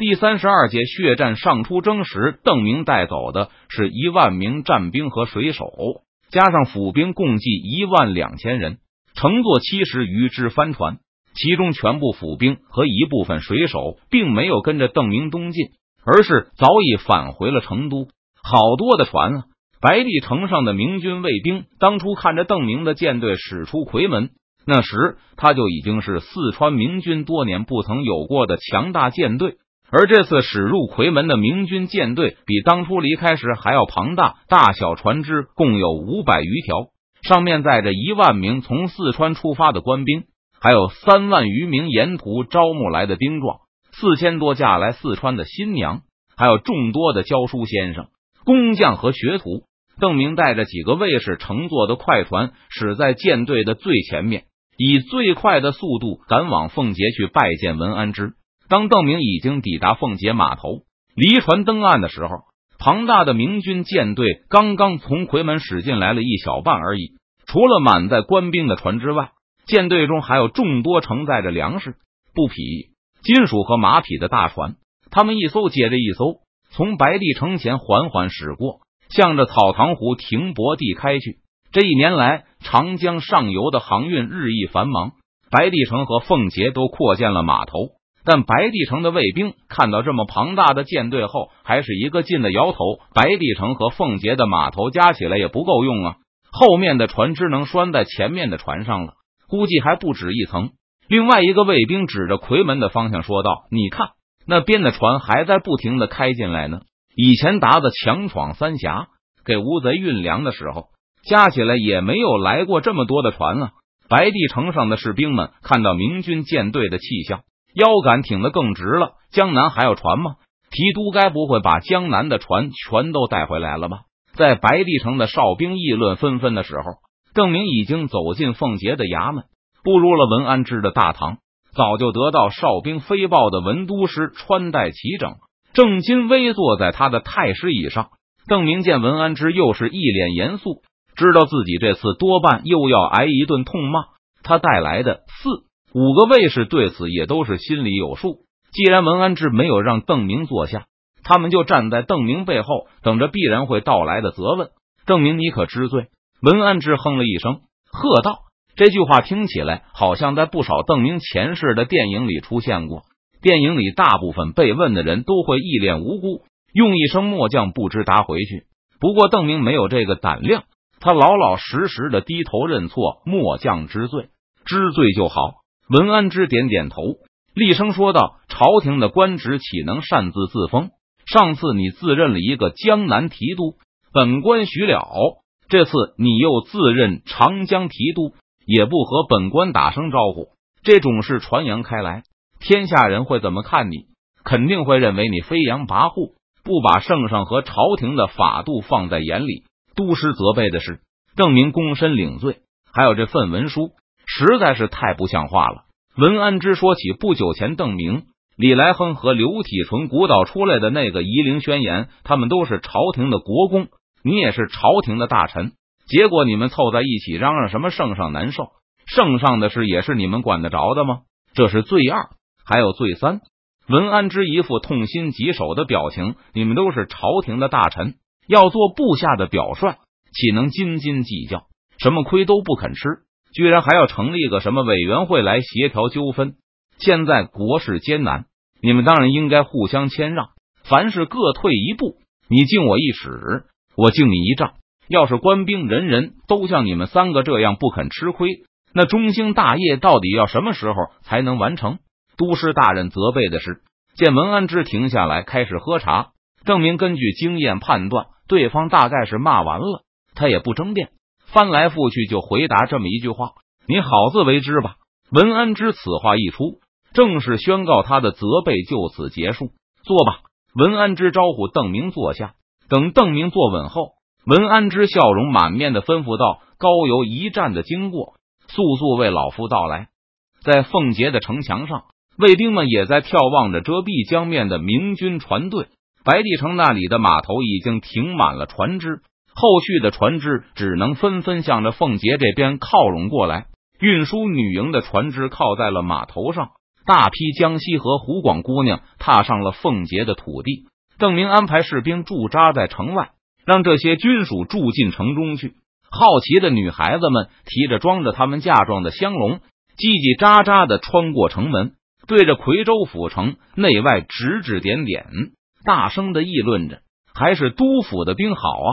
第三十二届血战上出征时，邓明带走的是一万名战兵和水手，加上府兵，共计一万两千人，乘坐七十余只帆船。其中全部府兵和一部分水手并没有跟着邓明东进，而是早已返回了成都。好多的船啊！白帝城上的明军卫兵当初看着邓明的舰队驶出夔门，那时他就已经是四川明军多年不曾有过的强大舰队。而这次驶入夔门的明军舰队比当初离开时还要庞大，大小船只共有五百余条，上面载着一万名从四川出发的官兵。还有三万余名沿途招募来的兵壮，四千多嫁来四川的新娘，还有众多的教书先生、工匠和学徒。邓明带着几个卫士乘坐的快船，驶在舰队的最前面，以最快的速度赶往奉节去拜见文安之。当邓明已经抵达凤节码头，离船登岸的时候，庞大的明军舰队刚刚从夔门驶进来了一小半而已。除了满载官兵的船之外，舰队中还有众多承载着粮食、布匹、金属和马匹的大船，他们一艘接着一艘从白帝城前缓缓驶过，向着草堂湖停泊地开去。这一年来，长江上游的航运日益繁忙，白帝城和奉节都扩建了码头。但白帝城的卫兵看到这么庞大的舰队后，还是一个劲的摇头。白帝城和奉节的码头加起来也不够用啊，后面的船只能拴在前面的船上了。估计还不止一层。另外一个卫兵指着夔门的方向说道：“你看，那边的船还在不停的开进来呢。以前达子强闯三峡给乌贼运粮的时候，加起来也没有来过这么多的船啊。”白帝城上的士兵们看到明军舰队的气象，腰杆挺得更直了。江南还有船吗？提督该不会把江南的船全都带回来了吧？在白帝城的哨兵议论纷纷的时候。邓明已经走进凤节的衙门，步入了文安之的大堂。早就得到哨兵飞报的文都师穿戴齐整，正襟危坐在他的太师椅上。邓明见文安之又是一脸严肃，知道自己这次多半又要挨一顿痛骂。他带来的四五个卫士对此也都是心里有数。既然文安之没有让邓明坐下，他们就站在邓明背后，等着必然会到来的责问。邓明，你可知罪？文安之哼了一声，喝道：“这句话听起来好像在不少邓明前世的电影里出现过。电影里大部分被问的人都会一脸无辜，用一声‘末将不知’答回去。不过邓明没有这个胆量，他老老实实的低头认错：‘末将知罪，知罪就好。’文安之点点头，厉声说道：‘朝廷的官职岂能擅自自封？上次你自认了一个江南提督，本官许了。’”这次你又自任长江提督，也不和本官打声招呼，这种事传扬开来，天下人会怎么看你？肯定会认为你飞扬跋扈，不把圣上和朝廷的法度放在眼里。都师责备的是邓明躬身领罪，还有这份文书，实在是太不像话了。文安之说起不久前邓明、李来亨和刘体纯鼓捣出来的那个夷陵宣言，他们都是朝廷的国公。你也是朝廷的大臣，结果你们凑在一起嚷嚷什么圣上难受？圣上的事也是你们管得着的吗？这是罪二，还有罪三。文安之一副痛心疾首的表情。你们都是朝廷的大臣，要做部下的表率，岂能斤斤计较？什么亏都不肯吃，居然还要成立个什么委员会来协调纠纷？现在国事艰难，你们当然应该互相谦让，凡事各退一步。你敬我一尺。我敬你一丈。要是官兵人人都像你们三个这样不肯吃亏，那中兴大业到底要什么时候才能完成？都师大人责备的是，见文安之停下来开始喝茶，郑明根据经验判断，对方大概是骂完了，他也不争辩，翻来覆去就回答这么一句话：“你好自为之吧。”文安之此话一出，正式宣告他的责备就此结束。坐吧。文安之招呼邓明坐下。等邓明坐稳后，文安之笑容满面的吩咐道：“高邮一战的经过，速速为老夫道来。”在凤节的城墙上，卫兵们也在眺望着遮蔽江面的明军船队。白帝城那里的码头已经停满了船只，后续的船只只能纷纷向着凤节这边靠拢过来。运输女营的船只靠在了码头上，大批江西和湖广姑娘踏上了凤节的土地。邓明安排士兵驻扎在城外，让这些军属住进城中去。好奇的女孩子们提着装着他们嫁妆的香笼，叽叽喳喳的穿过城门，对着夔州府城内外指指点点，大声的议论着：“还是都府的兵好啊！”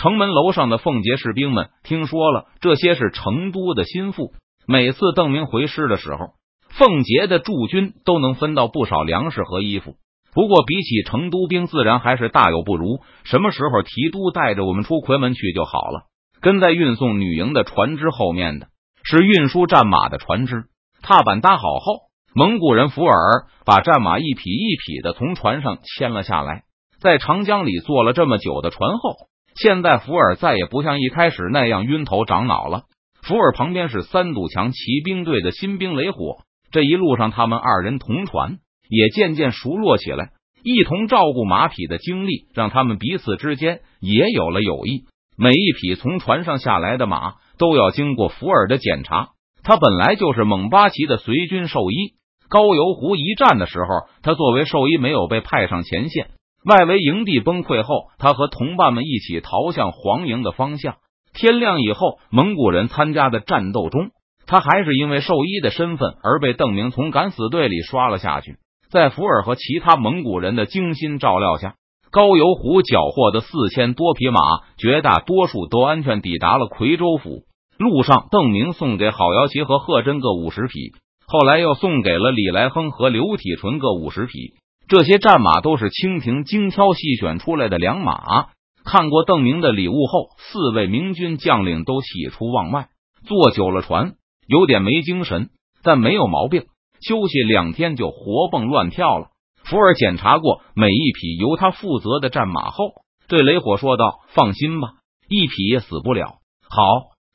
城门楼上的凤节士兵们听说了，这些是成都的心腹。每次邓明回师的时候，凤节的驻军都能分到不少粮食和衣服。不过，比起成都兵，自然还是大有不如。什么时候提督带着我们出夔门去就好了。跟在运送女营的船只后面的是运输战马的船只。踏板搭好后，蒙古人福尔把战马一匹一匹的从船上牵了下来。在长江里坐了这么久的船后，现在福尔再也不像一开始那样晕头长脑了。福尔旁边是三堵墙骑兵队的新兵雷火。这一路上，他们二人同船。也渐渐熟络起来，一同照顾马匹的经历让他们彼此之间也有了友谊。每一匹从船上下来的马都要经过福尔的检查。他本来就是蒙巴旗的随军兽医。高邮湖一战的时候，他作为兽医没有被派上前线。外围营地崩溃后，他和同伴们一起逃向黄营的方向。天亮以后，蒙古人参加的战斗中，他还是因为兽医的身份而被邓明从敢死队里刷了下去。在福尔和其他蒙古人的精心照料下，高邮湖缴获的四千多匹马，绝大多数都安全抵达了夔州府。路上，邓明送给郝瑶琪和贺真各五十匹，后来又送给了李来亨和刘体纯各五十匹。这些战马都是清廷精挑细选出来的良马。看过邓明的礼物后，四位明军将领都喜出望外。坐久了船，有点没精神，但没有毛病。休息两天就活蹦乱跳了。福尔检查过每一匹由他负责的战马后，对雷火说道：“放心吧，一匹也死不了。”好，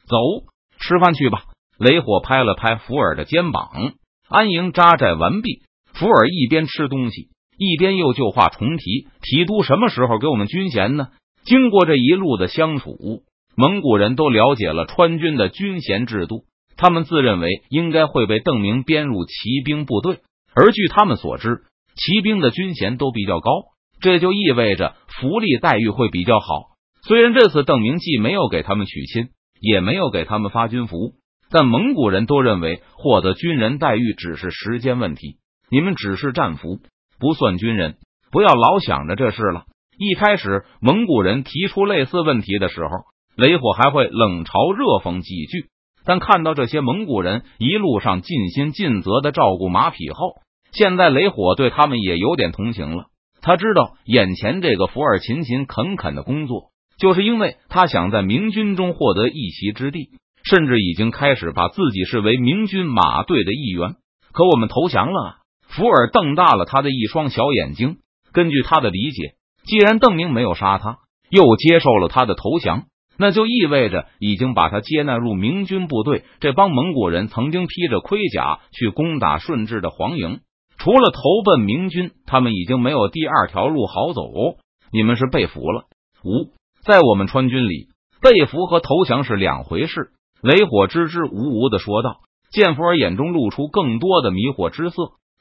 走，吃饭去吧。雷火拍了拍福尔的肩膀。安营扎寨完毕，福尔一边吃东西，一边又旧话重提：“提督什么时候给我们军衔呢？”经过这一路的相处，蒙古人都了解了川军的军衔制度。他们自认为应该会被邓明编入骑兵部队，而据他们所知，骑兵的军衔都比较高，这就意味着福利待遇会比较好。虽然这次邓明既没有给他们娶亲，也没有给他们发军服，但蒙古人都认为获得军人待遇只是时间问题。你们只是战俘，不算军人，不要老想着这事了。一开始，蒙古人提出类似问题的时候，雷火还会冷嘲热讽几句。但看到这些蒙古人一路上尽心尽责的照顾马匹后，现在雷火对他们也有点同情了。他知道眼前这个福尔勤勤恳恳的工作，就是因为他想在明军中获得一席之地，甚至已经开始把自己视为明军马队的一员。可我们投降了。福尔瞪大了他的一双小眼睛。根据他的理解，既然邓明没有杀他，又接受了他的投降。那就意味着已经把他接纳入明军部队。这帮蒙古人曾经披着盔甲去攻打顺治的黄营，除了投奔明军，他们已经没有第二条路好走。你们是被俘了？五，在我们川军里，被俘和投降是两回事。雷火支支吾吾的说道。见福尔眼中露出更多的迷惑之色，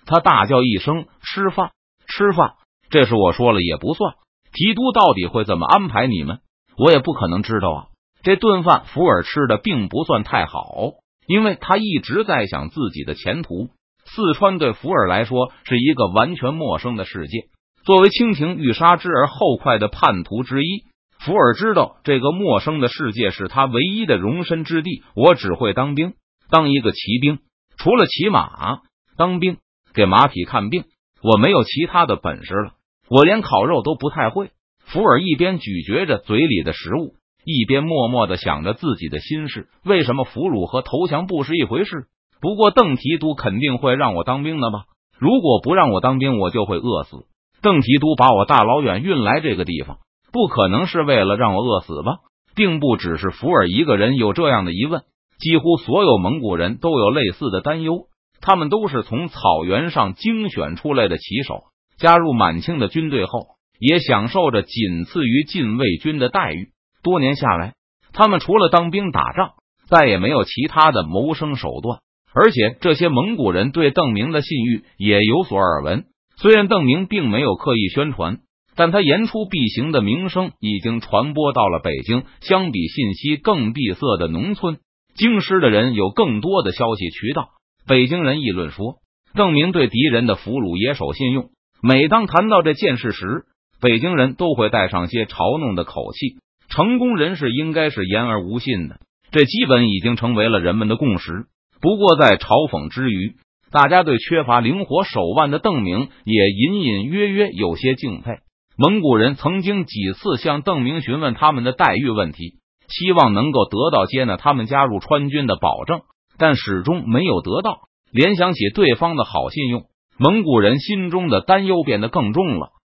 他大叫一声：“吃饭，吃饭！”这是我说了也不算。提督到底会怎么安排你们？我也不可能知道啊！这顿饭福尔吃的并不算太好，因为他一直在想自己的前途。四川对福尔来说是一个完全陌生的世界。作为清廷欲杀之而后快的叛徒之一，福尔知道这个陌生的世界是他唯一的容身之地。我只会当兵，当一个骑兵，除了骑马、当兵、给马匹看病，我没有其他的本事了。我连烤肉都不太会。福尔一边咀嚼着嘴里的食物，一边默默的想着自己的心事。为什么俘虏和投降不是一回事？不过邓提督肯定会让我当兵的吧？如果不让我当兵，我就会饿死。邓提督把我大老远运来这个地方，不可能是为了让我饿死吧？并不只是福尔一个人有这样的疑问，几乎所有蒙古人都有类似的担忧。他们都是从草原上精选出来的骑手，加入满清的军队后。也享受着仅次于禁卫军的待遇。多年下来，他们除了当兵打仗，再也没有其他的谋生手段。而且这些蒙古人对邓明的信誉也有所耳闻。虽然邓明并没有刻意宣传，但他言出必行的名声已经传播到了北京。相比信息更闭塞的农村，京师的人有更多的消息渠道。北京人议论说，邓明对敌人的俘虏也守信用。每当谈到这件事时，北京人都会带上些嘲弄的口气。成功人士应该是言而无信的，这基本已经成为了人们的共识。不过，在嘲讽之余，大家对缺乏灵活手腕的邓明也隐隐约约有些敬佩。蒙古人曾经几次向邓明询问他们的待遇问题，希望能够得到接纳他们加入川军的保证，但始终没有得到。联想起对方的好信用，蒙古人心中的担忧变得更重了。